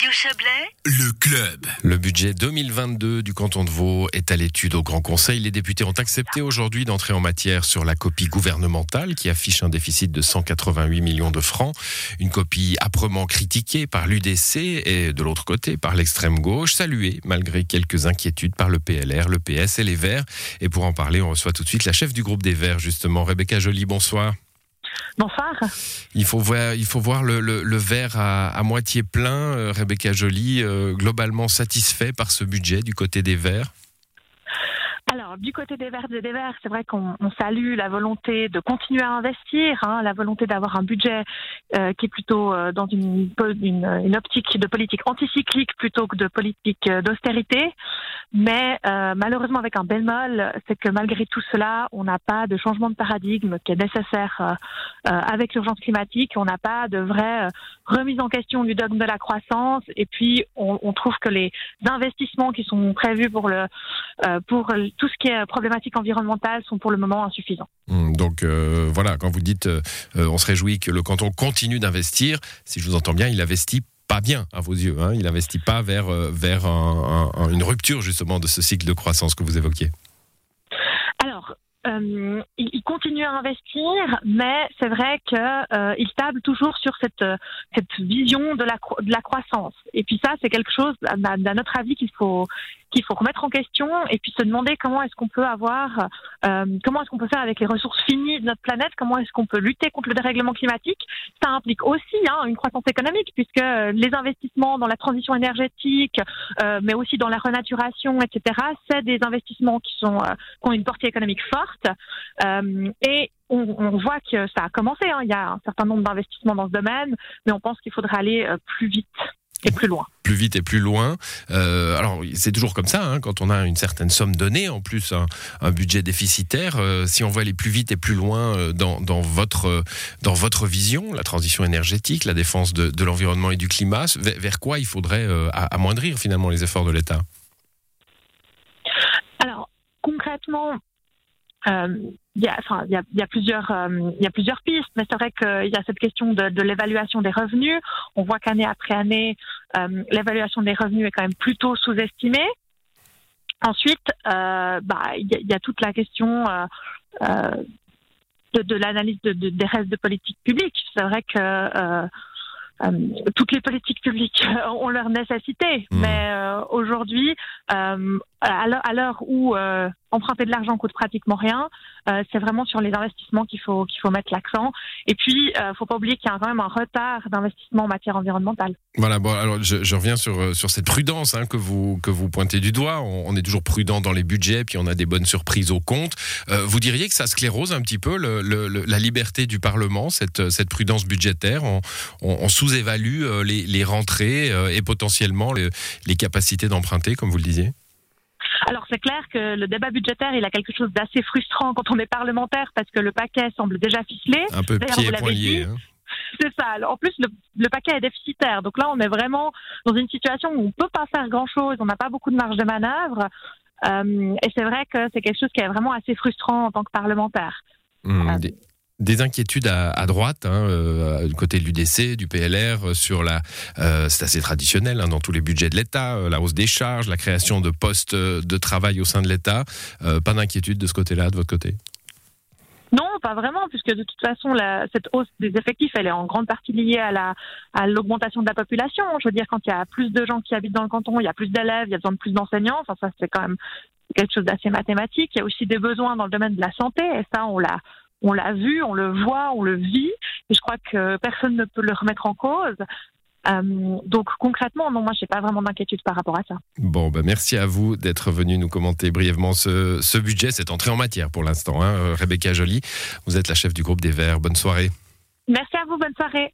Radio Chablais, Le club. Le budget 2022 du canton de Vaud est à l'étude au Grand Conseil. Les députés ont accepté aujourd'hui d'entrer en matière sur la copie gouvernementale qui affiche un déficit de 188 millions de francs. Une copie âprement critiquée par l'UDC et de l'autre côté par l'extrême gauche, saluée malgré quelques inquiétudes par le PLR, le PS et les Verts. Et pour en parler, on reçoit tout de suite la chef du groupe des Verts, justement, Rebecca Joly. Bonsoir. Il faut voir, le- le verre à, à moitié plein. Euh, Rebecca Joly, euh, globalement satisfait par ce budget du côté des Verts. Alors, du côté des Verts et des Verts, c'est vrai qu'on on salue la volonté de continuer à investir, hein, la volonté d'avoir un budget euh, qui est plutôt euh, dans une, une, une optique de politique anticyclique plutôt que de politique euh, d'austérité. Mais malheureusement, avec un bémol, c'est que malgré tout cela, on n'a pas de changement de paradigme qui est nécessaire avec l'urgence climatique. On n'a pas de vraie remise en question du dogme de la croissance. Et puis, on, on trouve que les investissements qui sont prévus pour le pour tout ce qui est problématique environnementale sont pour le moment insuffisants. Hum, Donc euh, voilà, quand vous dites, euh, euh, on se réjouit que le canton continue d'investir. Si je vous entends bien, il investit pas bien à vos yeux. Hein, il investit pas vers euh, vers un- un- un- une rupture justement de ce cycle de croissance que vous évoquiez. Alors, euh, il, continue à investir, mais c'est vrai qu'il table toujours sur cette, euh, cette vision de la, de la croissance. Et puis ça, c'est quelque chose, à, à notre avis, qu'il faut qu'il faut remettre en question et puis se demander comment est-ce qu'on peut avoir, euh, comment est-ce qu'on peut faire avec les ressources finies de notre planète, comment est-ce qu'on peut lutter contre le dérèglement climatique. Ça implique aussi hein, une croissance économique puisque les investissements dans la transition énergétique, euh, mais aussi dans la renaturation, etc., c'est des investissements qui sont euh, qui ont une portée économique forte. Euh, et on, on voit que ça a commencé. hein. Il y a un certain nombre d'investissements dans ce domaine, mais on pense qu'il faudra aller euh, plus vite et plus loin. Plus vite et plus loin. Euh, alors c'est toujours comme ça hein, quand on a une certaine somme donnée, en plus un, un budget déficitaire. euh, si on veut aller plus vite et plus loin euh, dans, dans votre euh, dans votre vision, la transition énergétique, la défense de, de l'environnement et du climat, vers, vers quoi il faudrait euh, amoindrir finalement les efforts de l'État? Alors concrètement, il y a, enfin, il y a, il y a plusieurs, euh, il y a plusieurs pistes, mais c'est vrai qu'il y a cette question de, de l'évaluation des revenus. On voit qu'année après année, euh, l'évaluation des revenus est quand même plutôt sous-estimée. Ensuite, euh, bah, il y, a- il y a toute la question euh, euh, de, de l'analyse de, de- des restes de politique publique. C'est vrai que euh, euh, toutes les politiques publiques ont leur nécessité, Mhm. mais euh, aujourd'hui, euh, à l'heure- où euh, emprunter de l'argent coûte pratiquement rien, euh, c'est vraiment sur les investissements qu'il faut qu'il faut mettre l'accent. Et puis, euh, faut pas oublier qu'il y a quand même un retard d'investissement en matière environnementale. Voilà, bon, alors je, je reviens sur, euh, sur cette prudence hein, que, vous, que vous pointez du doigt. On, on est toujours prudent dans les budgets, puis on a des bonnes surprises au compte. Euh, vous diriez que ça sclérose un petit peu le, le- le- la liberté du Parlement, cette, cette prudence budgétaire? On, on- on sous-évalue euh, les, les rentrées euh, et potentiellement les, les capacités d'emprunter, comme vous le disiez? Alors c'est clair que le débat budgétaire, il a quelque chose d'assez frustrant quand on est parlementaire parce que le paquet semble déjà ficelé. Un peu pieds vous l'avez dit. hein. C'est ça. En plus, le, le paquet est déficitaire. Donc là, on est vraiment dans une situation où on peut pas faire grand-chose. On n'a pas beaucoup de marge de manœuvre. Euh, et c'est vrai que c'est quelque chose qui est vraiment assez frustrant en tant que parlementaire. Hum, Ah. Des, des inquiétudes à, droite, hein, euh, du côté de l'UDC, du PLR, euh, sur la. euh, c'est assez traditionnel hein, dans tous les budgets de l'État, la hausse des charges, la création de postes de travail au sein de l'État. Pas d'inquiétude de ce côté-là, de votre côté? Non, pas vraiment, puisque de toute façon, cette hausse des effectifs, elle est en grande partie liée à la à l'augmentation de la population. Je veux dire, quand il y a plus de gens qui habitent dans le canton, il y a plus d'élèves, il y a besoin de plus d'enseignants. Enfin, ça, c'est quand même quelque chose d'assez mathématique. Il y a aussi des besoins dans le domaine de la santé, et ça, on l'a on l'a vu, on le voit, on le vit, et je crois que personne ne peut le remettre en cause. Euh, donc concrètement, non, moi, j'ai pas vraiment d'inquiétude par rapport à ça. Bon, ben merci à vous d'être venu nous commenter brièvement ce, ce budget, cette entrée en matière pour l'instant. Hein. Rebecca Joly, vous êtes la chef du groupe des Verts. Bonne soirée. Merci à vous, bonne soirée.